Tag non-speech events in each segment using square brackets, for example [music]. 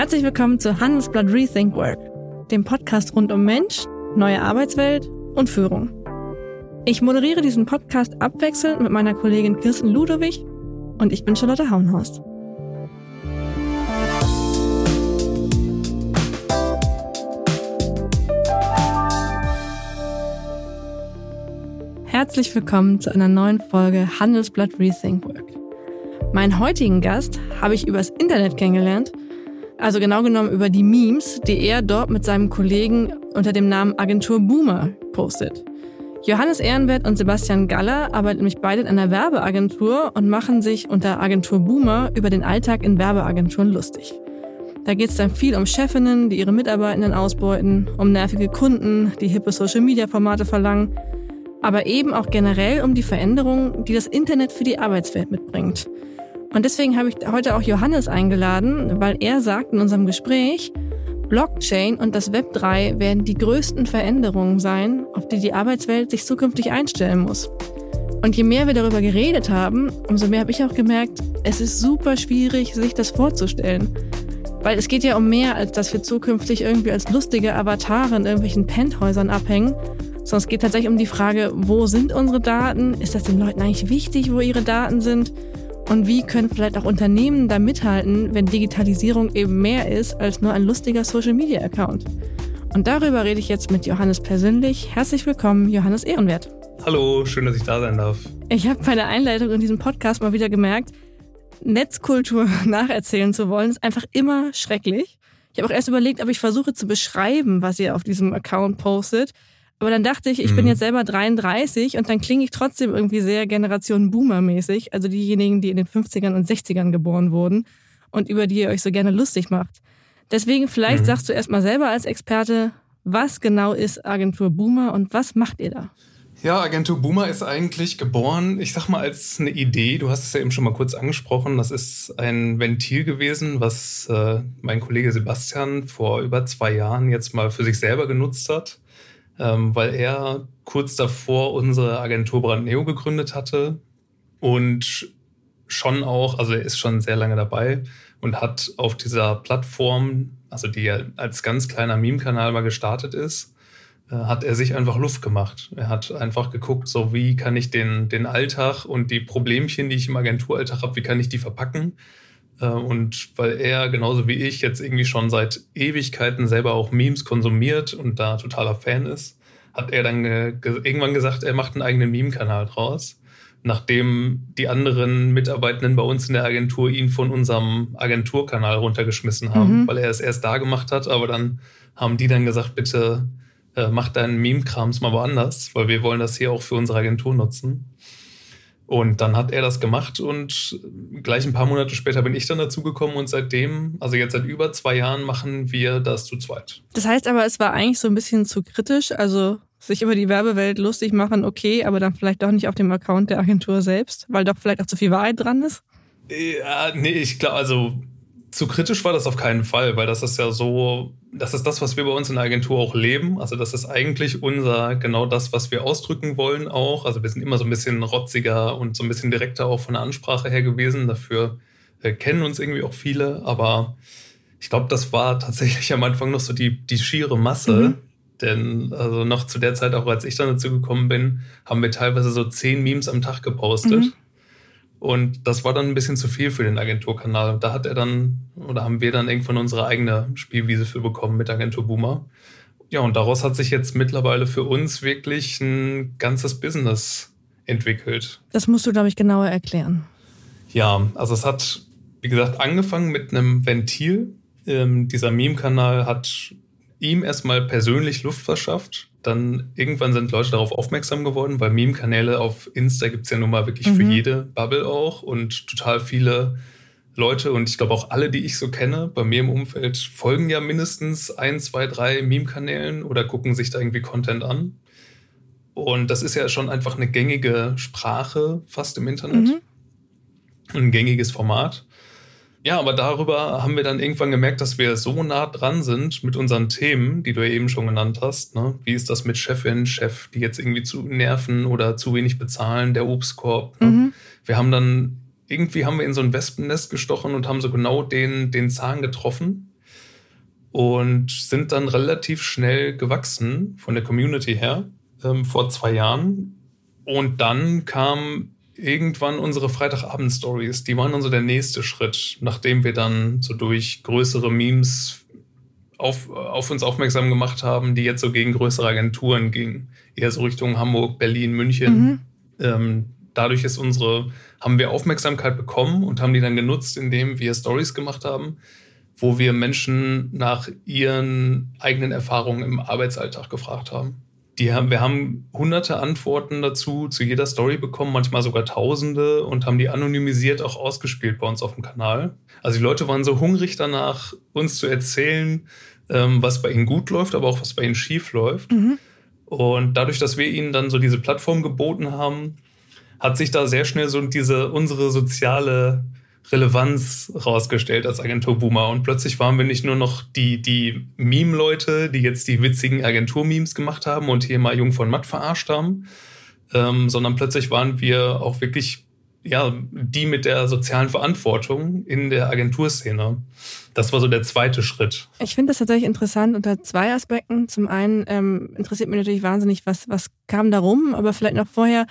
Herzlich willkommen zu Handelsblatt Rethink Work, dem Podcast rund um Mensch, neue Arbeitswelt und Führung. Ich moderiere diesen Podcast abwechselnd mit meiner Kollegin Kirsten Ludowig und ich bin Charlotte Hauenhorst. Herzlich willkommen zu einer neuen Folge Handelsblatt Rethink Work. Meinen heutigen Gast habe ich übers Internet kennengelernt, also genau genommen über die Memes, die er dort mit seinem Kollegen unter dem Namen Agentur Boomer postet. Johannes Ehrenwert und Sebastian Galler arbeiten nämlich beide in einer Werbeagentur und machen sich unter Agentur Boomer über den Alltag in Werbeagenturen lustig. Da geht es dann viel um Chefinnen, die ihre Mitarbeitenden ausbeuten, um nervige Kunden, die hippe Social-Media-Formate verlangen aber eben auch generell um die Veränderungen, die das Internet für die Arbeitswelt mitbringt. Und deswegen habe ich heute auch Johannes eingeladen, weil er sagt in unserem Gespräch, Blockchain und das Web 3 werden die größten Veränderungen sein, auf die die Arbeitswelt sich zukünftig einstellen muss. Und je mehr wir darüber geredet haben, umso mehr habe ich auch gemerkt, es ist super schwierig, sich das vorzustellen. Weil es geht ja um mehr, als dass wir zukünftig irgendwie als lustige Avatare in irgendwelchen Penthäusern abhängen, sondern es geht tatsächlich um die Frage, wo sind unsere Daten? Ist das den Leuten eigentlich wichtig, wo ihre Daten sind? Und wie können vielleicht auch Unternehmen da mithalten, wenn Digitalisierung eben mehr ist als nur ein lustiger Social-Media-Account? Und darüber rede ich jetzt mit Johannes persönlich. Herzlich willkommen, Johannes Ehrenwert. Hallo, schön, dass ich da sein darf. Ich habe bei der Einleitung in diesem Podcast mal wieder gemerkt, Netzkultur [laughs] nacherzählen zu wollen, ist einfach immer schrecklich. Ich habe auch erst überlegt, ob ich versuche zu beschreiben, was ihr auf diesem Account postet. Aber dann dachte ich, ich mhm. bin jetzt selber 33 und dann klinge ich trotzdem irgendwie sehr Generation Boomer-mäßig, also diejenigen, die in den 50ern und 60ern geboren wurden und über die ihr euch so gerne lustig macht. Deswegen vielleicht mhm. sagst du erstmal selber als Experte, was genau ist Agentur Boomer und was macht ihr da? Ja, Agentur Boomer ist eigentlich geboren, ich sag mal, als eine Idee. Du hast es ja eben schon mal kurz angesprochen. Das ist ein Ventil gewesen, was äh, mein Kollege Sebastian vor über zwei Jahren jetzt mal für sich selber genutzt hat ähm, weil er kurz davor unsere Agentur Brandneo gegründet hatte und schon auch, also er ist schon sehr lange dabei und hat auf dieser Plattform, also die ja als ganz kleiner Meme-Kanal mal gestartet ist, äh, hat er sich einfach Luft gemacht. Er hat einfach geguckt, so wie kann ich den, den Alltag und die Problemchen, die ich im Agenturalltag habe, wie kann ich die verpacken und weil er genauso wie ich jetzt irgendwie schon seit Ewigkeiten selber auch Memes konsumiert und da totaler Fan ist, hat er dann irgendwann gesagt, er macht einen eigenen Meme-Kanal draus. Nachdem die anderen Mitarbeitenden bei uns in der Agentur ihn von unserem Agenturkanal runtergeschmissen haben, mhm. weil er es erst da gemacht hat, aber dann haben die dann gesagt, bitte äh, mach deinen Meme-Krams mal woanders, weil wir wollen das hier auch für unsere Agentur nutzen. Und dann hat er das gemacht und gleich ein paar Monate später bin ich dann dazugekommen und seitdem, also jetzt seit über zwei Jahren, machen wir das zu zweit. Das heißt aber, es war eigentlich so ein bisschen zu kritisch, also sich über die Werbewelt lustig machen, okay, aber dann vielleicht doch nicht auf dem Account der Agentur selbst, weil doch vielleicht auch zu viel Wahrheit dran ist? Ja, nee, ich glaube, also zu kritisch war das auf keinen Fall, weil das ist ja so, das ist das, was wir bei uns in der Agentur auch leben. Also das ist eigentlich unser, genau das, was wir ausdrücken wollen auch. Also wir sind immer so ein bisschen rotziger und so ein bisschen direkter auch von der Ansprache her gewesen. Dafür äh, kennen uns irgendwie auch viele. Aber ich glaube, das war tatsächlich am Anfang noch so die, die schiere Masse. Mhm. Denn also noch zu der Zeit, auch als ich dann dazu gekommen bin, haben wir teilweise so zehn Memes am Tag gepostet. Mhm. Und das war dann ein bisschen zu viel für den Agenturkanal. Und da hat er dann, oder haben wir dann irgendwann unsere eigene Spielwiese für bekommen mit Agentur Boomer. Ja, und daraus hat sich jetzt mittlerweile für uns wirklich ein ganzes Business entwickelt. Das musst du, glaube ich, genauer erklären. Ja, also es hat, wie gesagt, angefangen mit einem Ventil. Ähm, dieser Meme-Kanal hat ihm erstmal persönlich Luft verschafft dann irgendwann sind Leute darauf aufmerksam geworden, weil Meme-Kanäle auf Insta gibt es ja nun mal wirklich mhm. für jede Bubble auch und total viele Leute und ich glaube auch alle, die ich so kenne, bei mir im Umfeld folgen ja mindestens ein, zwei, drei Meme-Kanälen oder gucken sich da irgendwie Content an. Und das ist ja schon einfach eine gängige Sprache fast im Internet. Mhm. Ein gängiges Format. Ja, aber darüber haben wir dann irgendwann gemerkt, dass wir so nah dran sind mit unseren Themen, die du ja eben schon genannt hast. Ne? Wie ist das mit Chefin, Chef, die jetzt irgendwie zu nerven oder zu wenig bezahlen, der Obstkorb. Ne? Mhm. Wir haben dann, irgendwie haben wir in so ein Wespennest gestochen und haben so genau den, den Zahn getroffen. und sind dann relativ schnell gewachsen von der Community her ähm, vor zwei Jahren. Und dann kam irgendwann unsere Freitagabend-Stories. Die waren dann so der nächste Schritt, nachdem wir dann so durch größere Memes auf, auf uns aufmerksam gemacht haben, die jetzt so gegen größere Agenturen gingen. Eher so Richtung Hamburg, Berlin, München. Mhm. Ähm, dadurch ist unsere, haben wir Aufmerksamkeit bekommen und haben die dann genutzt, indem wir Stories gemacht haben, wo wir Menschen nach ihren eigenen Erfahrungen im Arbeitsalltag gefragt haben. Die haben, wir haben hunderte Antworten dazu zu jeder Story bekommen, manchmal sogar tausende und haben die anonymisiert auch ausgespielt bei uns auf dem Kanal. Also die Leute waren so hungrig danach, uns zu erzählen, ähm, was bei ihnen gut läuft, aber auch was bei ihnen schief läuft. Mhm. Und dadurch, dass wir ihnen dann so diese Plattform geboten haben, hat sich da sehr schnell so diese unsere soziale Relevanz rausgestellt als Agentur Boomer. Und plötzlich waren wir nicht nur noch die, die Meme-Leute, die jetzt die witzigen Agentur-Memes gemacht haben und hier mal Jung von Matt verarscht haben, ähm, sondern plötzlich waren wir auch wirklich ja, die mit der sozialen Verantwortung in der Agenturszene. Das war so der zweite Schritt. Ich finde das tatsächlich interessant unter zwei Aspekten. Zum einen ähm, interessiert mich natürlich wahnsinnig, was, was kam da rum, aber vielleicht noch vorher,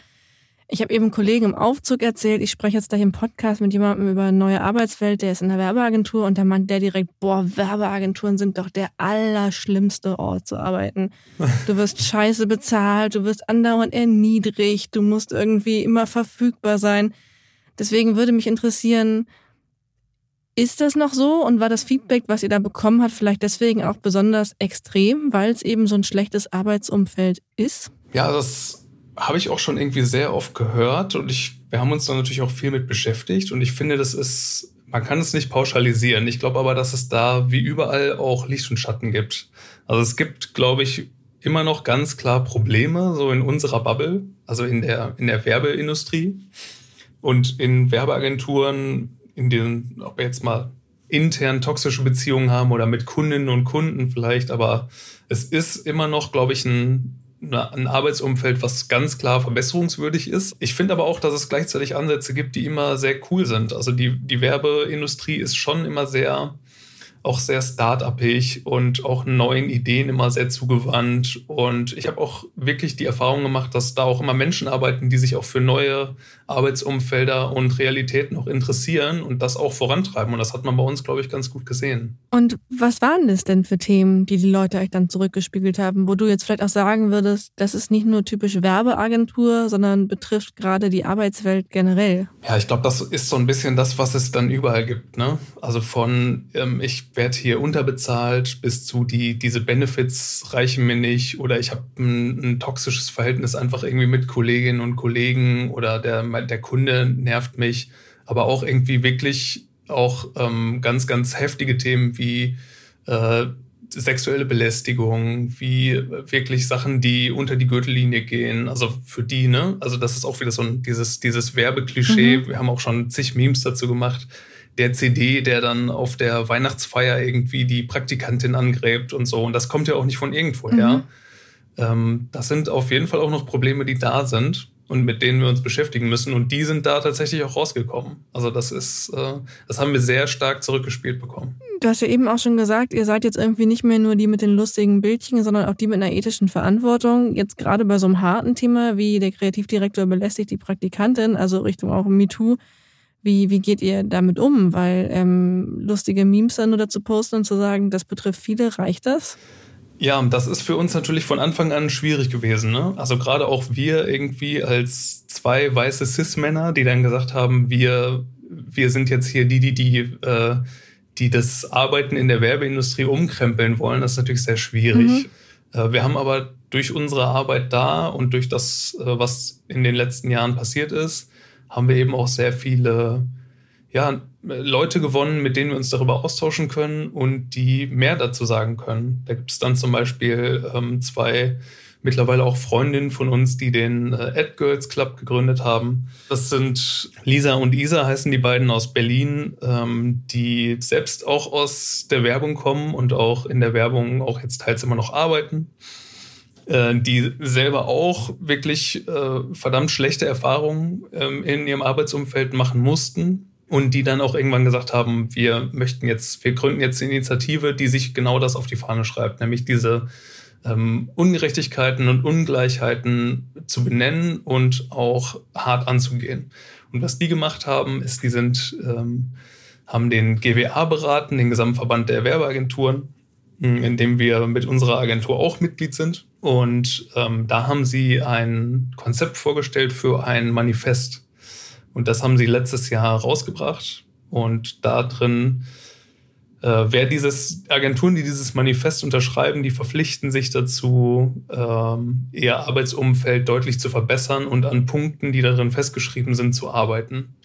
ich habe eben einem Kollegen im Aufzug erzählt, ich spreche jetzt gleich im Podcast mit jemandem über neue Arbeitswelt, der ist in der Werbeagentur und da meint der direkt, boah, Werbeagenturen sind doch der allerschlimmste Ort zu arbeiten. [laughs] Du wirst scheiße bezahlt, du wirst andauernd erniedrigt, du musst irgendwie immer verfügbar sein. Deswegen würde mich interessieren, ist das noch so und war das Feedback, was ihr da bekommen habt, vielleicht deswegen auch besonders extrem, weil es eben so ein schlechtes Arbeitsumfeld ist? Ja, das habe ich auch schon irgendwie sehr oft gehört und ich, wir haben uns da natürlich auch viel mit beschäftigt und ich finde, das ist, man kann es nicht pauschalisieren. Ich glaube aber, dass es da wie überall auch Licht und Schatten gibt. Also es gibt, glaube ich, immer noch ganz klar Probleme, so in unserer Bubble, also in der, in der Werbeindustrie und in Werbeagenturen, in denen, ob wir jetzt mal intern toxische Beziehungen haben oder mit Kundinnen und Kunden vielleicht, aber es ist immer noch, glaube ich, ein ein Arbeitsumfeld, was ganz klar verbesserungswürdig ist. Ich finde aber auch, dass es gleichzeitig Ansätze gibt, die immer sehr cool sind. Also die, die Werbeindustrie ist schon immer sehr auch sehr start-upig und auch neuen Ideen immer sehr zugewandt. Und ich habe auch wirklich die Erfahrung gemacht, dass da auch immer Menschen arbeiten, die sich auch für neue Arbeitsumfelder und Realitäten auch interessieren und das auch vorantreiben. Und das hat man bei uns, glaube ich, ganz gut gesehen. Und was waren das denn für Themen, die die Leute euch dann zurückgespiegelt haben, wo du jetzt vielleicht auch sagen würdest, das ist nicht nur typisch Werbeagentur, sondern betrifft gerade die Arbeitswelt generell? Ja, ich glaube, das ist so ein bisschen das, was es dann überall gibt. Ne? Also von ähm, ich werde hier unterbezahlt bis zu die, diese Benefits reichen mir nicht oder ich habe ein, ein, toxisches Verhältnis einfach irgendwie mit Kolleginnen und Kollegen oder der, der Kunde nervt mich, aber auch irgendwie wirklich auch ähm, ganz, ganz heftige Themen wie äh, sexuelle Belästigung, wie wirklich Sachen, die unter die Gürtellinie gehen, also für die, ne? Also das ist auch wieder so ein, dieses, dieses Werbeklischee. Mhm. Wir haben auch schon zig Memes dazu gemacht der CD, der dann auf der Weihnachtsfeier irgendwie die Praktikantin angräbt und so. Und das kommt ja auch nicht von irgendwoher. Mhm. Ähm, das sind auf jeden Fall auch noch Probleme, die da sind und mit denen wir uns beschäftigen müssen. Und die sind da tatsächlich auch rausgekommen. Also das ist, äh, das haben wir sehr stark zurückgespielt bekommen. Du hast ja eben auch schon gesagt, ihr seid jetzt irgendwie nicht mehr nur die mit den lustigen Bildchen, sondern auch die mit einer ethischen Verantwortung. Jetzt gerade bei so einem harten Thema wie der Kreativdirektor belästigt die Praktikantin, also Richtung auch MeToo. Wie, wie geht ihr damit um? Weil ähm, lustige Memes dann nur dazu posten und zu sagen, das betrifft viele, reicht das? Ja, das ist für uns natürlich von Anfang an schwierig gewesen. Ne? Also gerade auch wir irgendwie als zwei weiße Cis-Männer, die dann gesagt haben, wir, wir sind jetzt hier die, die, die, äh, die das Arbeiten in der Werbeindustrie umkrempeln wollen, das ist natürlich sehr schwierig. Mhm. Äh, wir haben aber durch unsere Arbeit da und durch das, äh, was in den letzten Jahren passiert ist, haben wir eben auch sehr viele ja, Leute gewonnen, mit denen wir uns darüber austauschen können und die mehr dazu sagen können. Da gibt es dann zum Beispiel ähm, zwei mittlerweile auch Freundinnen von uns, die den äh, Ad Girls Club gegründet haben. Das sind Lisa und Isa, heißen die beiden aus Berlin, ähm, die selbst auch aus der Werbung kommen und auch in der Werbung auch jetzt teils immer noch arbeiten. Äh, die selber auch wirklich äh, verdammt schlechte Erfahrungen ähm, in ihrem Arbeitsumfeld machen mussten, und die dann auch irgendwann gesagt haben, wir möchten jetzt, wir gründen jetzt eine Initiative, die sich genau das auf die Fahne schreibt, nämlich diese ähm, Ungerechtigkeiten und Ungleichheiten zu benennen und auch hart anzugehen. Und was die gemacht haben, ist, die sind, ähm, haben den GWA beraten, den Gesamtverband der Werbeagenturen, in dem wir mit unserer Agentur auch Mitglied sind. Und ähm, da haben sie ein Konzept vorgestellt für ein Manifest. Und das haben sie letztes Jahr rausgebracht. Und da drin äh, wer dieses Agenturen, die dieses Manifest unterschreiben, die verpflichten sich dazu, ähm, ihr Arbeitsumfeld deutlich zu verbessern und an Punkten, die darin festgeschrieben sind, zu arbeiten.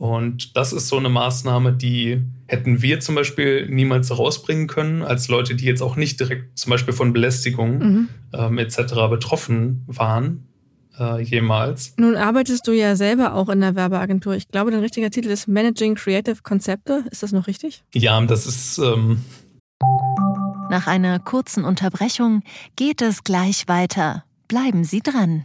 Und das ist so eine Maßnahme, die hätten wir zum Beispiel niemals herausbringen können, als Leute, die jetzt auch nicht direkt zum Beispiel von Belästigung mhm. ähm, etc. betroffen waren äh, jemals. Nun arbeitest du ja selber auch in der Werbeagentur. Ich glaube, dein richtiger Titel ist Managing Creative Konzepte. Ist das noch richtig? Ja, das ist. Ähm Nach einer kurzen Unterbrechung geht es gleich weiter. Bleiben Sie dran.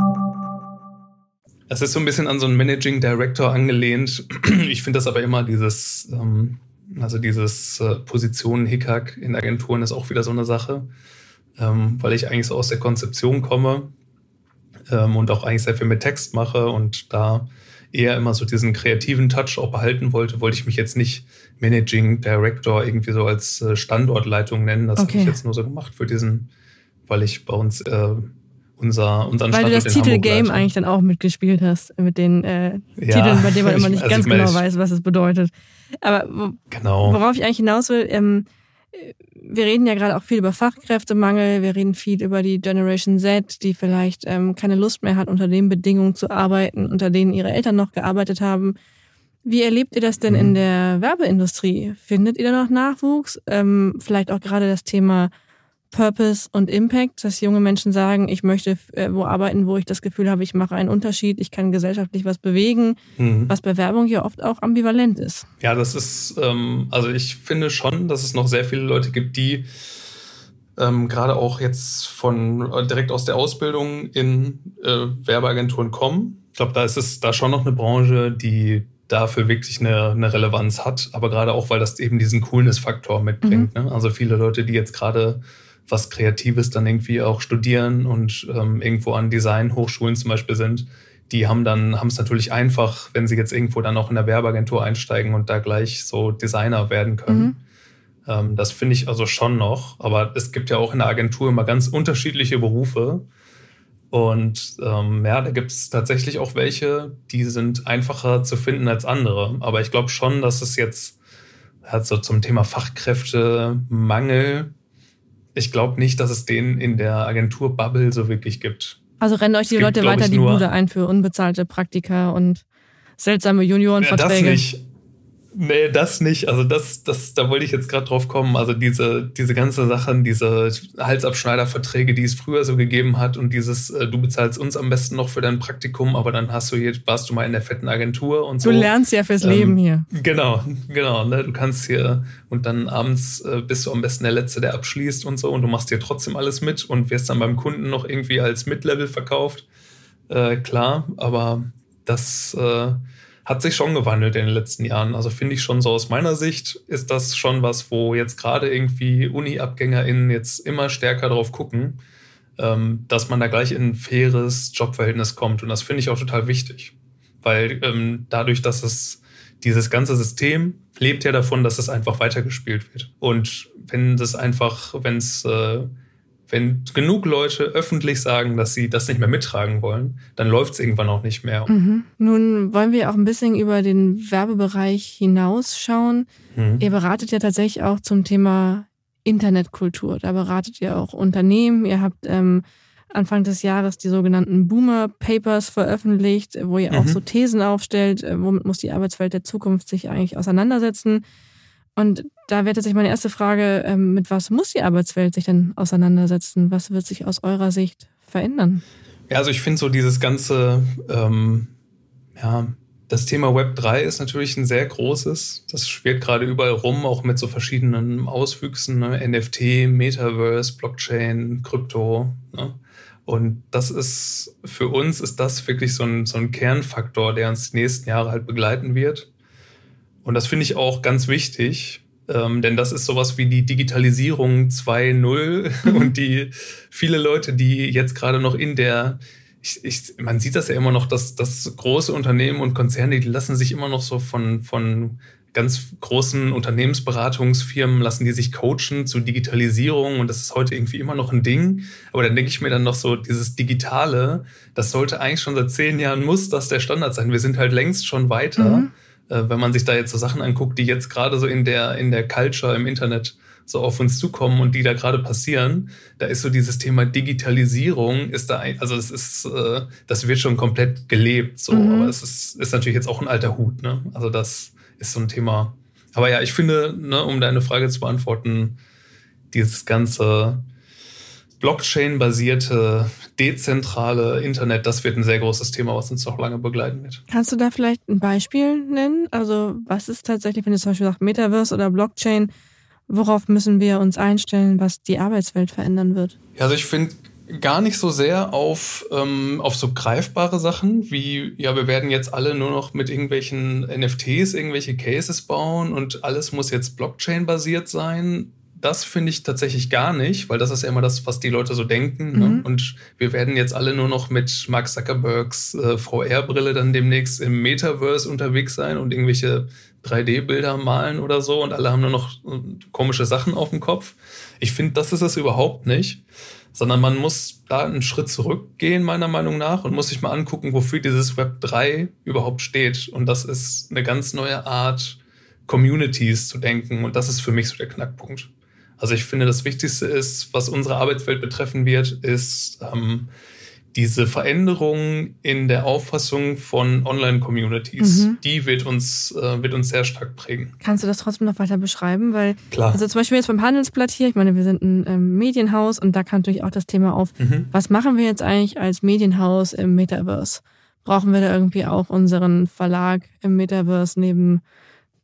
Es ist so ein bisschen an so einen Managing Director angelehnt. [clears throat] Ich finde das aber immer dieses ähm, also dieses äh, Positionen Hickhack in Agenturen ist auch wieder so eine Sache, ähm, weil ich eigentlich so aus der Konzeption komme ähm, und auch eigentlich sehr viel mit Text mache und da eher immer so diesen kreativen Touch auch behalten wollte, wollte ich mich jetzt nicht Managing Director irgendwie so als äh, Standortleitung nennen. Das okay. habe ich jetzt nur so gemacht für diesen, weil ich bei uns äh, unser, unseren Weil Standort du das Titelgame eigentlich dann auch mitgespielt hast, mit den äh, ja, Titeln, bei denen man [laughs] immer nicht also ganz genau weiß, was es bedeutet. Aber wo, genau. worauf ich eigentlich hinaus will, ähm, wir reden ja gerade auch viel über Fachkräftemangel, wir reden viel über die Generation Z, die vielleicht ähm, keine Lust mehr hat, unter den Bedingungen zu arbeiten, unter denen ihre Eltern noch gearbeitet haben. Wie erlebt ihr das denn mhm. in der Werbeindustrie? Findet ihr da noch Nachwuchs? Ähm, vielleicht auch gerade das Thema Purpose und Impact, dass junge Menschen sagen, ich möchte äh, wo arbeiten, wo ich das Gefühl habe, ich mache einen Unterschied, ich kann gesellschaftlich was bewegen, mhm. was bei Werbung ja oft auch ambivalent ist. Ja, das ist, ähm, also ich finde schon, dass es noch sehr viele Leute gibt, die ähm, gerade auch jetzt von äh, direkt aus der Ausbildung in äh, Werbeagenturen kommen. Ich glaube, da ist es da schon noch eine Branche, die dafür wirklich eine, eine Relevanz hat, aber gerade auch, weil das eben diesen Coolness-Faktor mitbringt. Mhm. Ne? Also viele Leute, die jetzt gerade was Kreatives dann irgendwie auch studieren und ähm, irgendwo an Designhochschulen zum Beispiel sind, die haben dann, haben es natürlich einfach, wenn sie jetzt irgendwo dann auch in der Werbeagentur einsteigen und da gleich so Designer werden können. Mhm. Ähm, das finde ich also schon noch. Aber es gibt ja auch in der Agentur immer ganz unterschiedliche Berufe. Und ähm, ja, da gibt es tatsächlich auch welche, die sind einfacher zu finden als andere. Aber ich glaube schon, dass es jetzt halt so zum Thema Fachkräftemangel ich glaube nicht, dass es den in der Agentur-Bubble so wirklich gibt. Also rennen euch die gibt, Leute weiter die Bude ein für unbezahlte Praktika und seltsame Juniorenverträge. Ja, das nicht. Nee, das nicht. Also das, das, da wollte ich jetzt gerade drauf kommen. Also diese, diese ganze Sachen, diese Halsabschneiderverträge, die es früher so gegeben hat und dieses, äh, du bezahlst uns am besten noch für dein Praktikum, aber dann hast du hier, warst du mal in der fetten Agentur und so. Du lernst ja fürs ähm, Leben hier. Genau, genau. Ne? Du kannst hier und dann abends äh, bist du am besten der Letzte, der abschließt und so und du machst hier trotzdem alles mit und wirst dann beim Kunden noch irgendwie als Mid-Level verkauft. Äh, klar, aber das äh, hat sich schon gewandelt in den letzten Jahren. Also finde ich schon so aus meiner Sicht ist das schon was, wo jetzt gerade irgendwie Uni-AbgängerInnen jetzt immer stärker drauf gucken, ähm, dass man da gleich in ein faires Jobverhältnis kommt. Und das finde ich auch total wichtig. Weil ähm, dadurch, dass es dieses ganze System lebt ja davon, dass es einfach weitergespielt wird. Und wenn das einfach, wenn es äh, wenn genug Leute öffentlich sagen, dass sie das nicht mehr mittragen wollen, dann läuft es irgendwann auch nicht mehr. Mhm. Nun wollen wir auch ein bisschen über den Werbebereich hinausschauen. Mhm. Ihr beratet ja tatsächlich auch zum Thema Internetkultur. Da beratet ihr auch Unternehmen. Ihr habt ähm, Anfang des Jahres die sogenannten Boomer Papers veröffentlicht, wo ihr mhm. auch so Thesen aufstellt, äh, womit muss die Arbeitswelt der Zukunft sich eigentlich auseinandersetzen. Und da wäre tatsächlich meine erste Frage, ähm, mit was muss die Arbeitswelt sich denn auseinandersetzen? Was wird sich aus eurer Sicht verändern? Ja, also ich finde so dieses ganze, ähm, ja, das Thema Web 3 ist natürlich ein sehr großes. Das schwirrt gerade überall rum, auch mit so verschiedenen Auswüchsen, ne? NFT, Metaverse, Blockchain, Krypto. Ne? Und das ist für uns ist das wirklich so ein, so ein Kernfaktor, der uns die nächsten Jahre halt begleiten wird. Und das finde ich auch ganz wichtig, ähm, denn das ist sowas wie die Digitalisierung 2.0 und die viele Leute, die jetzt gerade noch in der ich, ich, man sieht das ja immer noch, dass, dass große Unternehmen und Konzerne, die lassen sich immer noch so von, von ganz großen Unternehmensberatungsfirmen, lassen die sich coachen zu Digitalisierung und das ist heute irgendwie immer noch ein Ding. Aber dann denke ich mir dann noch so, dieses Digitale, das sollte eigentlich schon seit zehn Jahren, muss das der Standard sein. Wir sind halt längst schon weiter. Mhm. Äh, wenn man sich da jetzt so Sachen anguckt, die jetzt gerade so in der, in der Culture im Internet so auf uns zukommen und die da gerade passieren, da ist so dieses Thema Digitalisierung ist da, also es ist, äh, das wird schon komplett gelebt, so, mhm. aber es ist, ist natürlich jetzt auch ein alter Hut, ne? Also das ist so ein Thema. Aber ja, ich finde, ne, um deine Frage zu beantworten, dieses ganze Blockchain-basierte, dezentrale Internet, das wird ein sehr großes Thema, was uns noch lange begleiten wird. Kannst du da vielleicht ein Beispiel nennen? Also was ist tatsächlich, wenn du zum Beispiel sagst Metaverse oder Blockchain, Worauf müssen wir uns einstellen, was die Arbeitswelt verändern wird? Ja, also ich finde gar nicht so sehr auf, ähm, auf so greifbare Sachen wie, ja, wir werden jetzt alle nur noch mit irgendwelchen NFTs irgendwelche Cases bauen und alles muss jetzt Blockchain-basiert sein das finde ich tatsächlich gar nicht, weil das ist ja immer das, was die Leute so denken. Ne? Mhm. Ne? Und wir werden jetzt alle nur noch mit Mark Zuckerbergs äh, VR-Brille dann demnächst im Metaverse unterwegs sein und irgendwelche 3D-Bilder malen oder so und alle haben nur noch äh, komische Sachen auf dem Kopf. Ich finde, das ist es überhaupt nicht, sondern man muss da einen Schritt zurückgehen, meiner Meinung nach, und muss sich mal angucken, wofür dieses Web 3 überhaupt steht. Und das ist eine ganz neue Art, Communities zu denken. Und das ist für mich so der Knackpunkt. Also ich finde, das Wichtigste ist, was unsere Arbeitswelt betreffen wird, ist ähm, diese Veränderung in der Auffassung von Online-Communities. Mhm. Die wird uns, äh, wird uns sehr stark prägen. Kannst du das trotzdem noch weiter beschreiben? Weil, Klar. Also zum Beispiel jetzt beim Handelsblatt hier, ich meine, wir sind ein ähm, Medienhaus und da kam natürlich auch das Thema auf, mhm. was machen wir jetzt eigentlich als Medienhaus im Metaverse? Brauchen wir da irgendwie auch unseren Verlag im Metaverse neben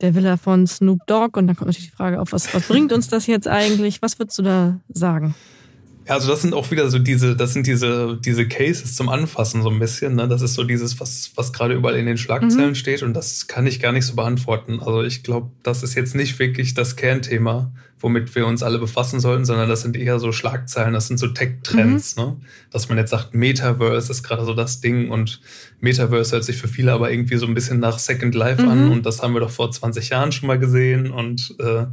der Villa von Snoop Dogg. Und dann kommt natürlich die Frage auf, was, was bringt uns das jetzt eigentlich? Was würdest du da sagen? Ja, also das sind auch wieder so diese, das sind diese, diese Cases zum Anfassen so ein bisschen. Ne? Das ist so dieses, was, was gerade überall in den Schlagzeilen mhm. steht und das kann ich gar nicht so beantworten. Also ich glaube, das ist jetzt nicht wirklich das Kernthema, womit wir uns alle befassen sollten, sondern das sind eher so Schlagzeilen, das sind so Tech-Trends. Mhm. Ne? Dass man jetzt sagt, Metaverse ist gerade so das Ding und Metaverse hört sich für viele aber irgendwie so ein bisschen nach Second Life mhm. an und das haben wir doch vor 20 Jahren schon mal gesehen und äh,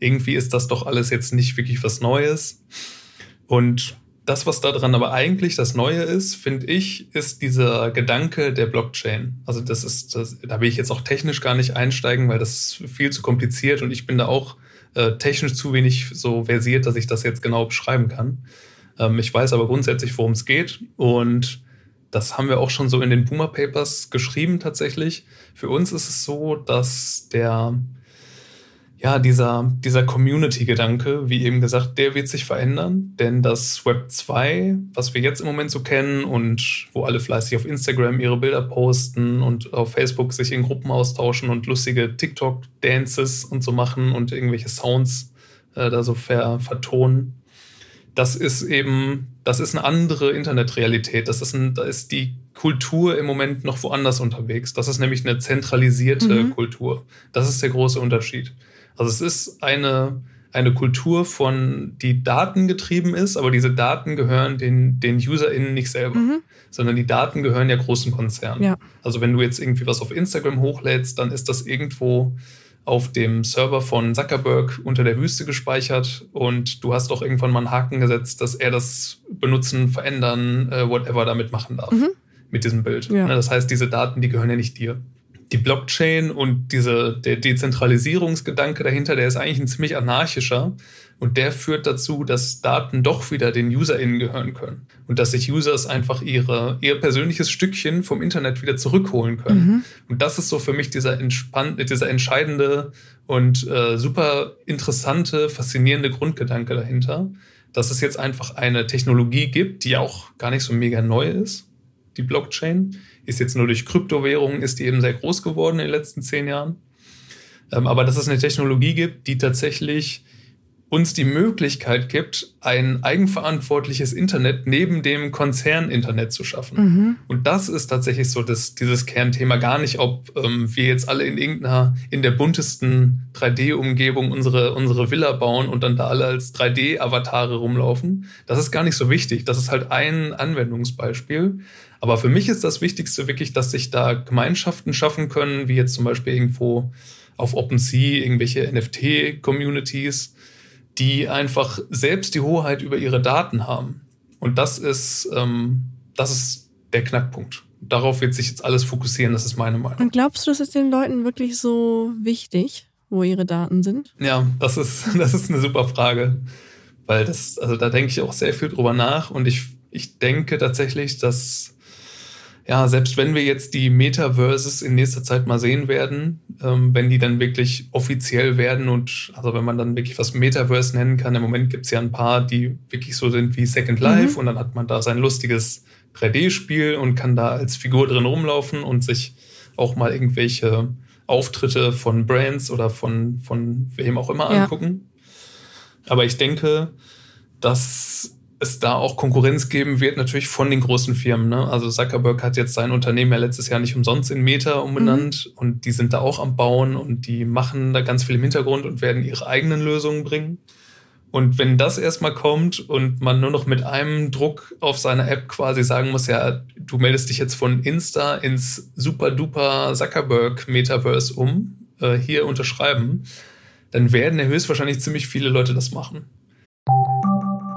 irgendwie ist das doch alles jetzt nicht wirklich was Neues. Und das, was daran aber eigentlich das Neue ist, finde ich, ist dieser Gedanke der Blockchain. Also das ist, das, da will ich jetzt auch technisch gar nicht einsteigen, weil das ist viel zu kompliziert und ich bin da auch äh, technisch zu wenig so versiert, dass ich das jetzt genau beschreiben kann. Ähm, ich weiß aber grundsätzlich, worum es geht und das haben wir auch schon so in den Boomer Papers geschrieben tatsächlich. Für uns ist es so, dass der ja, dieser, dieser Community-Gedanke, wie eben gesagt, der wird sich verändern, denn das Web 2, was wir jetzt im Moment so kennen und wo alle fleißig auf Instagram ihre Bilder posten und auf Facebook sich in Gruppen austauschen und lustige TikTok-Dances und so machen und irgendwelche Sounds äh, da so ver vertonen, das ist eben, das ist eine andere Internetrealität. Das ist ein, da ist die Kultur im Moment noch woanders unterwegs. Das ist nämlich eine zentralisierte mhm. Kultur. Das ist der große Unterschied. Also es ist eine, eine Kultur von, die datengetrieben ist, aber diese Daten gehören den, den UserInnen nicht selber, mhm. sondern die Daten gehören ja großen Konzernen. Ja. Also wenn du jetzt irgendwie was auf Instagram hochlädst, dann ist das irgendwo auf dem Server von Zuckerberg unter der Wüste gespeichert und du hast doch irgendwann mal einen Haken gesetzt, dass er das benutzen, verändern, äh, whatever damit machen darf. Mhm. Mit diesem Bild. Ja. Ne, das heißt, diese Daten, die gehören ja nicht dir die Blockchain und diese, der Dezentralisierungsgedanke dahinter, der ist eigentlich ein ziemlich anarchischer. Und der führt dazu, dass Daten doch wieder den UserInnen gehören können. Und dass sich Users einfach ihre, ihr persönliches Stückchen vom Internet wieder zurückholen können. Mhm. Und das ist so für mich dieser, entspann dieser entscheidende und äh, super interessante, faszinierende Grundgedanke dahinter. Dass es jetzt einfach eine Technologie gibt, die auch gar nicht so mega neu ist, die Blockchain. Ist jetzt nur durch Kryptowährungen, ist die eben sehr groß geworden in den letzten zehn Jahren. Ähm, aber dass es eine Technologie gibt, die tatsächlich uns die Möglichkeit gibt, ein eigenverantwortliches Internet neben dem Konzern-Internet zu schaffen. Mhm. Und das ist tatsächlich so das, dieses Kernthema. Gar nicht, ob ähm, wir jetzt alle in irgendeiner, in der buntesten 3D-Umgebung unsere, unsere Villa bauen und dann da alle als 3D-Avatare rumlaufen. Das ist gar nicht so wichtig. Das ist halt ein Anwendungsbeispiel. Aber für mich ist das Wichtigste wirklich, dass sich da Gemeinschaften schaffen können, wie jetzt zum Beispiel irgendwo auf OpenSea irgendwelche NFT-Communities, die einfach selbst die Hoheit über ihre Daten haben. Und das ist, ähm, das ist der Knackpunkt. Darauf wird sich jetzt alles fokussieren, das ist meine Meinung. Und glaubst du, das ist den Leuten wirklich so wichtig, wo ihre Daten sind? Ja, das ist, [laughs] das ist eine super Frage. Weil das, also da denke ich auch sehr viel drüber nach und ich, ich denke tatsächlich, dass ja, selbst wenn wir jetzt die Metaverses in nächster Zeit mal sehen werden, ähm, wenn die dann wirklich offiziell werden und also wenn man dann wirklich was Metaverse nennen kann, im Moment gibt es ja ein paar, die wirklich so sind wie Second Life mhm. und dann hat man da sein lustiges 3D-Spiel und kann da als Figur drin rumlaufen und sich auch mal irgendwelche Auftritte von Brands oder von, von wem auch immer ja. angucken. Aber ich denke, dass es da auch Konkurrenz geben wird, natürlich von den großen Firmen. Ne? Also Zuckerberg hat jetzt sein Unternehmen ja letztes Jahr nicht umsonst in Meta umbenannt mhm. und die sind da auch am Bauen und die machen da ganz viel im Hintergrund und werden ihre eigenen Lösungen bringen. Und wenn das erstmal kommt und man nur noch mit einem Druck auf seiner App quasi sagen muss, ja, du meldest dich jetzt von Insta ins super duper Zuckerberg Metaverse um, äh, hier unterschreiben, dann werden ja höchstwahrscheinlich ziemlich viele Leute das machen.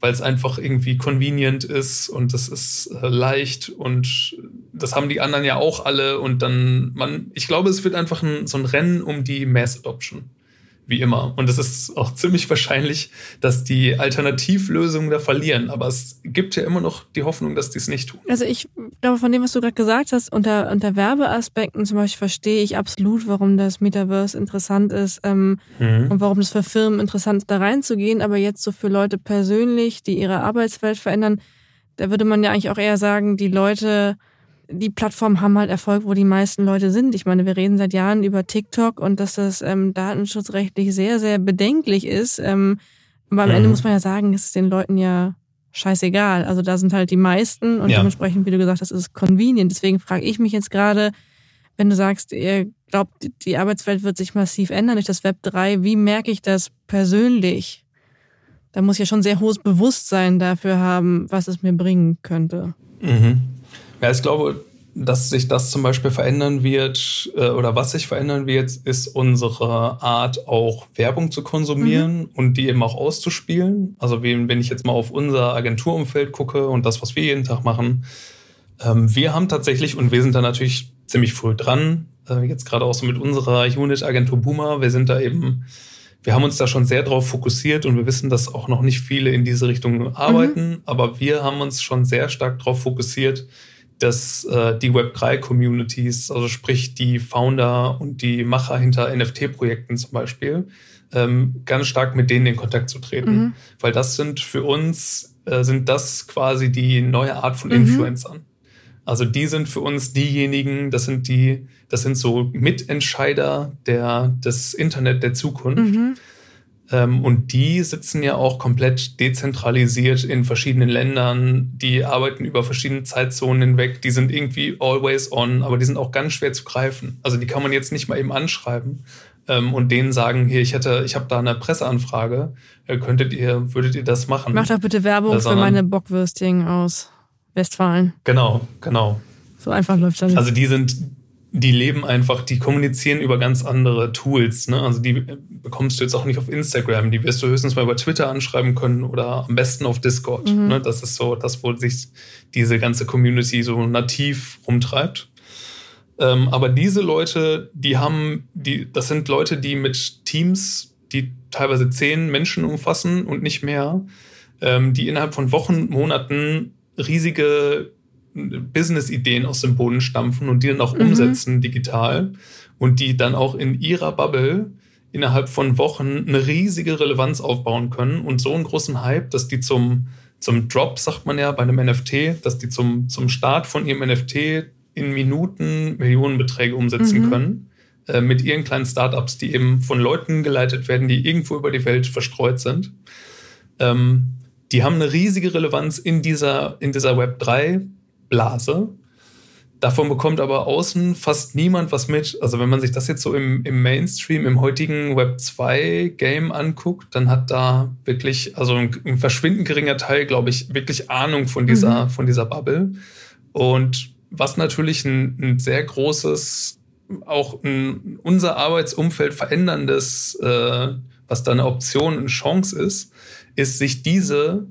weil es einfach irgendwie convenient ist und es ist äh, leicht und das haben die anderen ja auch alle und dann man, ich glaube, es wird einfach ein, so ein Rennen um die Mass Adoption wie immer. Und es ist auch ziemlich wahrscheinlich, dass die Alternativlösungen da verlieren. Aber es gibt ja immer noch die Hoffnung, dass die es nicht tun. Also ich glaube, von dem, was du gerade gesagt hast, unter, unter Werbeaspekten zum Beispiel verstehe ich absolut, warum das Metaverse interessant ist ähm, mhm. und warum es für Firmen interessant ist, da reinzugehen. Aber jetzt so für Leute persönlich, die ihre Arbeitswelt verändern, da würde man ja eigentlich auch eher sagen, die Leute die Plattformen haben halt Erfolg, wo die meisten Leute sind. Ich meine, wir reden seit Jahren über TikTok und dass das ähm, datenschutzrechtlich sehr, sehr bedenklich ist. Ähm, aber am mhm. Ende muss man ja sagen, es ist den Leuten ja scheißegal. Also da sind halt die meisten und ja. dementsprechend, wie du gesagt hast, ist es convenient. Deswegen frage ich mich jetzt gerade, wenn du sagst, ihr glaubt, die Arbeitswelt wird sich massiv ändern durch das Web 3, wie merke ich das persönlich? Da muss ich ja schon sehr hohes Bewusstsein dafür haben, was es mir bringen könnte. Mhm. Ja, ich glaube, dass sich das zum Beispiel verändern wird äh, oder was sich verändern wird, ist unsere Art, auch Werbung zu konsumieren mhm. und die eben auch auszuspielen. Also wenn ich jetzt mal auf unser Agenturumfeld gucke und das, was wir jeden Tag machen, ähm, wir haben tatsächlich, und wir sind da natürlich ziemlich früh dran, äh, jetzt gerade auch so mit unserer Unit Agentur Boomer, wir sind da eben wir haben uns da schon sehr drauf fokussiert und wir wissen, dass auch noch nicht viele in diese Richtung arbeiten, mhm. aber wir haben uns schon sehr stark darauf fokussiert, dass äh, die Web3-Communities, also sprich die Founder und die Macher hinter NFT-Projekten zum Beispiel, ähm, ganz stark mit denen in Kontakt zu treten. Mhm. Weil das sind für uns, äh, sind das quasi die neue Art von mhm. Influencern. Also die sind für uns diejenigen, das sind die, das sind so Mitentscheider der, des Internet der Zukunft. Mhm. Ähm, und die sitzen ja auch komplett dezentralisiert in verschiedenen Ländern. Die arbeiten über verschiedene Zeitzonen hinweg. Die sind irgendwie always on, aber die sind auch ganz schwer zu greifen. Also die kann man jetzt nicht mal eben anschreiben ähm, und denen sagen, hier, ich hätte, ich habe da eine Presseanfrage. Äh, könntet ihr, würdet ihr das machen? Mach doch bitte Werbung äh, für meine Bockwürstchen aus Westfalen. Genau, genau. So einfach läuft das. Also die sind, die leben einfach, die kommunizieren über ganz andere Tools. Ne? Also die bekommst du jetzt auch nicht auf Instagram, die wirst du höchstens mal über Twitter anschreiben können oder am besten auf Discord. Mhm. Ne? Das ist so das, wo sich diese ganze Community so nativ rumtreibt. Ähm, aber diese Leute, die haben, die, das sind Leute, die mit Teams, die teilweise zehn Menschen umfassen und nicht mehr, ähm, die innerhalb von Wochen, Monaten riesige Business-Ideen aus dem Boden stampfen und die dann auch mhm. umsetzen digital und die dann auch in ihrer Bubble innerhalb von Wochen eine riesige Relevanz aufbauen können und so einen großen Hype, dass die zum, zum Drop, sagt man ja bei einem NFT, dass die zum, zum Start von ihrem NFT in Minuten Millionenbeträge umsetzen mhm. können äh, mit ihren kleinen Startups, die eben von Leuten geleitet werden, die irgendwo über die Welt verstreut sind. Ähm, die haben eine riesige Relevanz in dieser, in dieser Web 3 Blase. Davon bekommt aber außen fast niemand was mit. Also wenn man sich das jetzt so im, im Mainstream, im heutigen Web 2 Game anguckt, dann hat da wirklich, also ein, ein verschwindend geringer Teil, glaube ich, wirklich Ahnung von dieser, mhm. von dieser Bubble. Und was natürlich ein, ein sehr großes, auch ein, unser Arbeitsumfeld veränderndes, äh, was da eine Option, eine Chance ist, ist, sich diese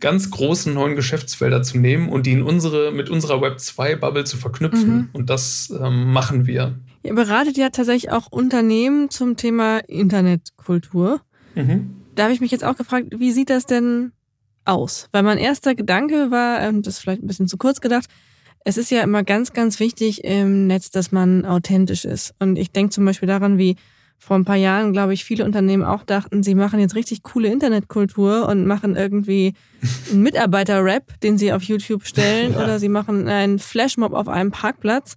ganz großen neuen Geschäftsfelder zu nehmen und die in unsere, mit unserer Web 2-Bubble zu verknüpfen. Mhm. Und das ähm, machen wir. Ihr beratet ja tatsächlich auch Unternehmen zum Thema Internetkultur. Mhm. Da habe ich mich jetzt auch gefragt, wie sieht das denn aus? Weil mein erster Gedanke war, ähm, das ist vielleicht ein bisschen zu kurz gedacht, es ist ja immer ganz, ganz wichtig im Netz, dass man authentisch ist. Und ich denke zum Beispiel daran, wie vor ein paar Jahren, glaube ich, viele Unternehmen auch dachten, sie machen jetzt richtig coole Internetkultur und machen irgendwie [laughs] einen Mitarbeiter-Rap, den sie auf YouTube stellen, [laughs] ja. oder sie machen einen Flashmob auf einem Parkplatz.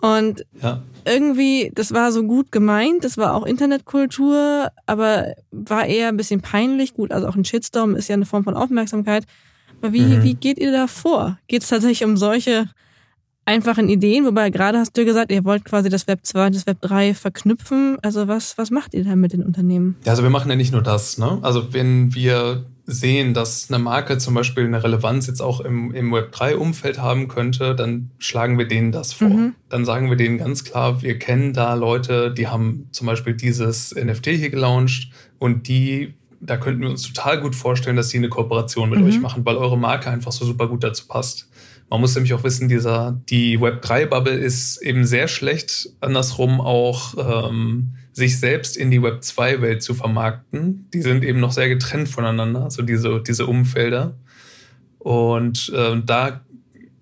Und ja. irgendwie, das war so gut gemeint, das war auch Internetkultur, aber war eher ein bisschen peinlich. Gut, also auch ein Shitstorm ist ja eine Form von Aufmerksamkeit. Aber wie, mhm. wie geht ihr da vor? Geht es tatsächlich um solche einfachen Ideen, wobei gerade hast du gesagt, ihr wollt quasi das Web 2 und das Web 3 verknüpfen. Also was, was macht ihr da mit den Unternehmen? Ja, also wir machen ja nicht nur das. Ne? Also wenn wir sehen, dass eine Marke zum Beispiel eine Relevanz jetzt auch im, im Web 3-Umfeld haben könnte, dann schlagen wir denen das vor. Mhm. Dann sagen wir denen ganz klar, wir kennen da Leute, die haben zum Beispiel dieses NFT hier gelauncht und die da könnten wir uns total gut vorstellen, dass sie eine Kooperation mit mhm. euch machen, weil eure Marke einfach so super gut dazu passt. Man muss nämlich auch wissen, dieser, die Web3-Bubble ist eben sehr schlecht, andersrum auch ähm, sich selbst in die Web2-Welt zu vermarkten. Die sind eben noch sehr getrennt voneinander, also diese, diese Umfelder. Und äh, da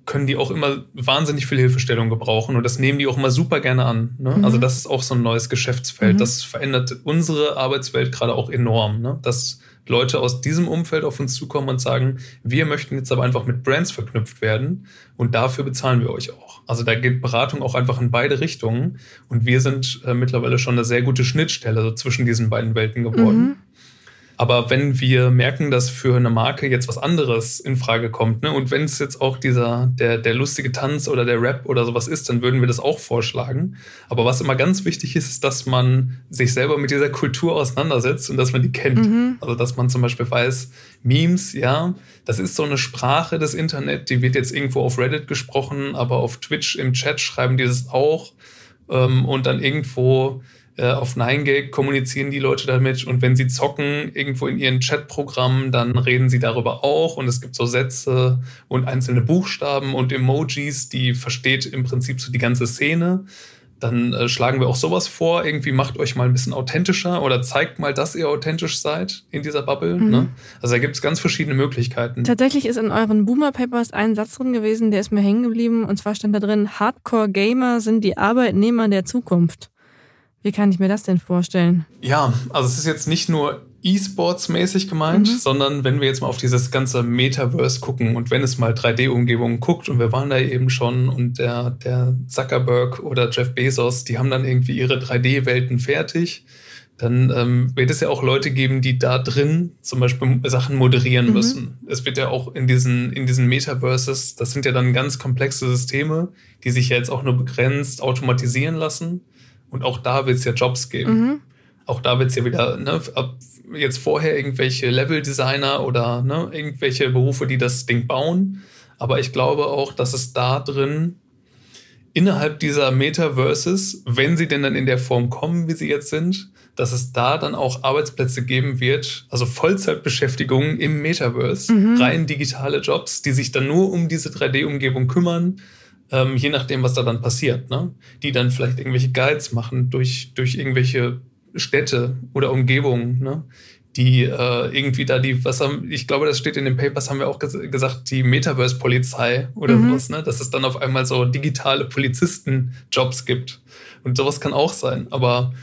können die auch immer wahnsinnig viel Hilfestellung gebrauchen und das nehmen die auch immer super gerne an. Ne? Mhm. Also das ist auch so ein neues Geschäftsfeld. Mhm. Das verändert unsere Arbeitswelt gerade auch enorm. Ne? Dass Leute aus diesem Umfeld auf uns zukommen und sagen, wir möchten jetzt aber einfach mit Brands verknüpft werden und dafür bezahlen wir euch auch. Also da geht Beratung auch einfach in beide Richtungen und wir sind äh, mittlerweile schon eine sehr gute Schnittstelle so zwischen diesen beiden Welten geworden. Mhm. Aber wenn wir merken, dass für eine Marke jetzt was anderes in Frage kommt, ne, und wenn es jetzt auch dieser, der, der lustige Tanz oder der Rap oder sowas ist, dann würden wir das auch vorschlagen. Aber was immer ganz wichtig ist, ist, dass man sich selber mit dieser Kultur auseinandersetzt und dass man die kennt. Mhm. Also, dass man zum Beispiel weiß, Memes, ja, das ist so eine Sprache des Internet, die wird jetzt irgendwo auf Reddit gesprochen, aber auf Twitch im Chat schreiben die das auch. Ähm, und dann irgendwo auf 9gag kommunizieren die Leute damit und wenn sie zocken irgendwo in ihren Chatprogrammen, dann reden sie darüber auch und es gibt so Sätze und einzelne Buchstaben und Emojis, die versteht im Prinzip so die ganze Szene. Dann äh, schlagen wir auch sowas vor, irgendwie macht euch mal ein bisschen authentischer oder zeigt mal, dass ihr authentisch seid in dieser Bubble. Mhm. Ne? Also da gibt es ganz verschiedene Möglichkeiten. Tatsächlich ist in euren Boomer Papers ein Satz drin gewesen, der ist mir hängen geblieben und zwar stand da drin, Hardcore Gamer sind die Arbeitnehmer der Zukunft. Wie kann ich mir das denn vorstellen? Ja, also es ist jetzt nicht nur E-Sports-mäßig gemeint, mhm. sondern wenn wir jetzt mal auf dieses ganze Metaverse gucken und wenn es mal 3D-Umgebungen guckt und wir waren da eben schon und der, der Zuckerberg oder Jeff Bezos, die haben dann irgendwie ihre 3D-Welten fertig. dann ähm, wird es ja auch Leute geben, die da drin zum Beispiel Sachen moderieren mhm. müssen. Es wird ja auch in diesen, in diesen Metaverses, das sind ja dann ganz komplexe Systeme, die sich ja jetzt auch nur begrenzt automatisieren lassen. Und auch da wird es ja Jobs geben. Mhm. Auch da wird es ja wieder, ne, ab jetzt vorher irgendwelche Level-Designer oder ne, irgendwelche Berufe, die das Ding bauen. Aber ich glaube auch, dass es da drin innerhalb dieser Metaverses, wenn sie denn dann in der Form kommen, wie sie jetzt sind, dass es da dann auch Arbeitsplätze geben wird, also Vollzeitbeschäftigungen im Metaverse, mhm. rein digitale Jobs, die sich dann nur um diese 3D-Umgebung kümmern, ähm, je nachdem, was da dann passiert, ne? Die dann vielleicht irgendwelche Guides machen durch, durch irgendwelche Städte oder Umgebungen, ne? die äh, irgendwie da die, was haben, ich glaube, das steht in den Papers, haben wir auch ges gesagt, die Metaverse-Polizei oder mhm. sowas, ne? dass es dann auf einmal so digitale Polizisten-Jobs gibt. Und sowas kann auch sein. Aber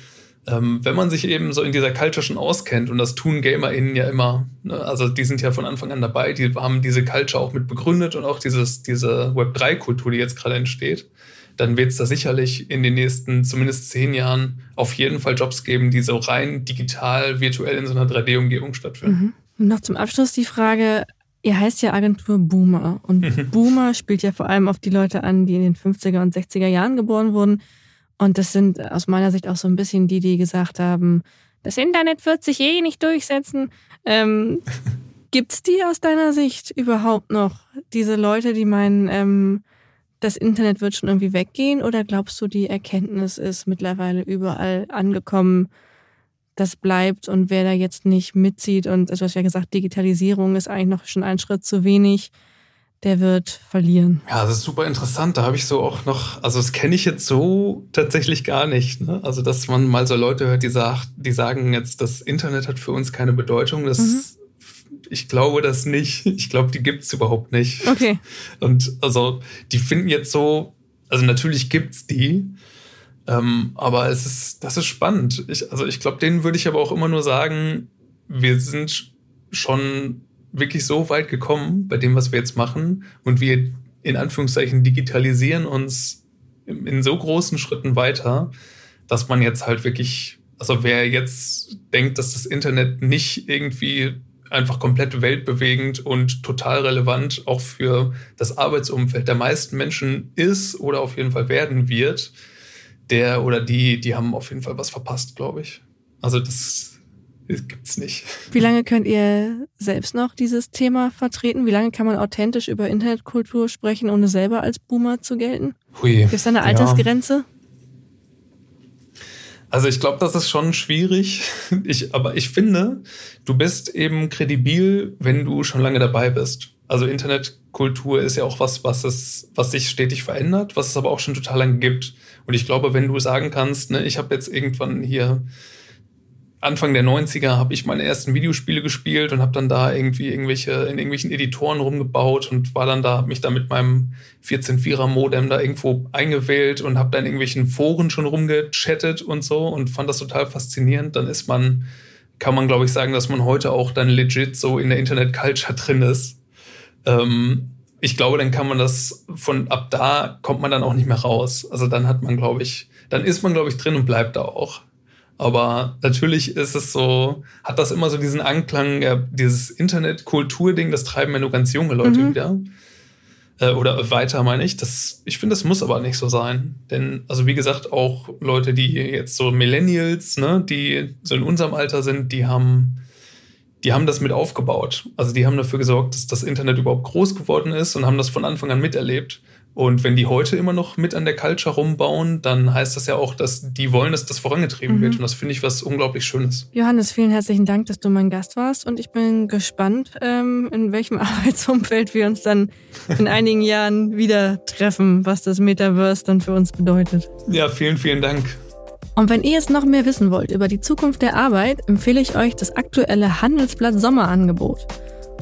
ähm, wenn man sich eben so in dieser Culture schon auskennt, und das tun GamerInnen ja immer, ne? also die sind ja von Anfang an dabei, die haben diese Culture auch mit begründet und auch dieses, diese Web3-Kultur, die jetzt gerade entsteht, dann wird es da sicherlich in den nächsten zumindest zehn Jahren auf jeden Fall Jobs geben, die so rein digital, virtuell in so einer 3D-Umgebung stattfinden. Mhm. noch zum Abschluss die Frage, Ihr heißt ja Agentur Boomer und mhm. Boomer spielt ja vor allem auf die Leute an, die in den 50er und 60er Jahren geboren wurden. Und das sind aus meiner Sicht auch so ein bisschen die, die gesagt haben, das Internet wird sich eh nicht durchsetzen. Ähm, [laughs] Gibt die aus deiner Sicht überhaupt noch, diese Leute, die meinen, ähm, das Internet wird schon irgendwie weggehen? Oder glaubst du, die Erkenntnis ist mittlerweile überall angekommen, das bleibt und wer da jetzt nicht mitzieht und, also du hast ja gesagt, Digitalisierung ist eigentlich noch schon ein Schritt zu wenig der wird verlieren. Ja, das ist super interessant. Da habe ich so auch noch, also das kenne ich jetzt so tatsächlich gar nicht. Ne? Also, dass man mal so Leute hört, die, sagt, die sagen jetzt, das Internet hat für uns keine Bedeutung. Das, mhm. Ich glaube das nicht. Ich glaube, die gibt es überhaupt nicht. Okay. Und also, die finden jetzt so, also natürlich gibt es die, ähm, aber es ist, das ist spannend. Ich, also ich glaube, denen würde ich aber auch immer nur sagen, wir sind schon wirklich so weit gekommen bei dem, was wir jetzt machen und wir in Anführungszeichen digitalisieren uns in so großen Schritten weiter, dass man jetzt halt wirklich, also wer jetzt denkt, dass das Internet nicht irgendwie einfach komplett weltbewegend und total relevant auch für das Arbeitsumfeld der meisten Menschen ist oder auf jeden Fall werden wird, der oder die, die haben auf jeden Fall was verpasst, glaube ich. Also das gibt's nicht. Wie lange könnt ihr selbst noch dieses Thema vertreten? Wie lange kann man authentisch über Internetkultur sprechen, ohne selber als Boomer zu gelten? Gibt es da eine Altersgrenze? Ja. Also ich glaube, das ist schon schwierig. Ich, aber ich finde, du bist eben kredibil, wenn du schon lange dabei bist. Also Internetkultur ist ja auch was, was es, was sich stetig verändert, was es aber auch schon total lange gibt. Und ich glaube, wenn du sagen kannst, ne, ich habe jetzt irgendwann hier Anfang der 90er habe ich meine ersten Videospiele gespielt und habe dann da irgendwie irgendwelche in irgendwelchen Editoren rumgebaut und war dann da, habe mich da mit meinem 14.4er Modem da irgendwo eingewählt und habe dann in irgendwelchen Foren schon rumgechattet und so und fand das total faszinierend. Dann ist man, kann man glaube ich sagen, dass man heute auch dann legit so in der Internet Culture drin ist. Ähm, ich glaube, dann kann man das von ab da kommt man dann auch nicht mehr raus. Also dann hat man, glaube ich, dann ist man, glaube ich, drin und bleibt da auch. Aber natürlich ist es so, hat das immer so diesen Anklang, ja, dieses Internet-Kultur-Ding, das treiben ja nur ganz junge Leute mhm. wieder. Äh, oder weiter, meine ich. Das, ich finde, das muss aber nicht so sein. Denn, also wie gesagt, auch Leute, die jetzt so Millennials, ne, die so in unserem Alter sind, die haben, die haben das mit aufgebaut. Also die haben dafür gesorgt, dass das Internet überhaupt groß geworden ist und haben das von Anfang an miterlebt. Und wenn die heute immer noch mit an der Culture rumbauen, dann heißt das ja auch, dass die wollen, dass das vorangetrieben mhm. wird. Und das finde ich was unglaublich Schönes. Johannes, vielen herzlichen Dank, dass du mein Gast warst. Und ich bin gespannt, ähm, in welchem [laughs] Arbeitsumfeld wir uns dann in einigen Jahren wieder treffen, was das Metaverse dann für uns bedeutet. Ja, vielen, vielen Dank. Und wenn ihr jetzt noch mehr wissen wollt über die Zukunft der Arbeit, empfehle ich euch das aktuelle Handelsblatt Sommerangebot.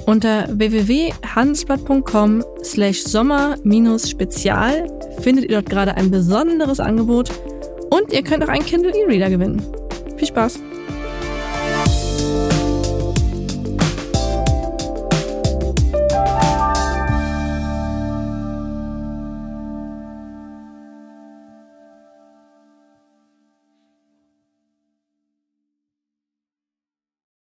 Unter www.handelsblatt.com slash sommer-spezial findet ihr dort gerade ein besonderes Angebot und ihr könnt auch einen Kindle E-Reader gewinnen. Viel Spaß!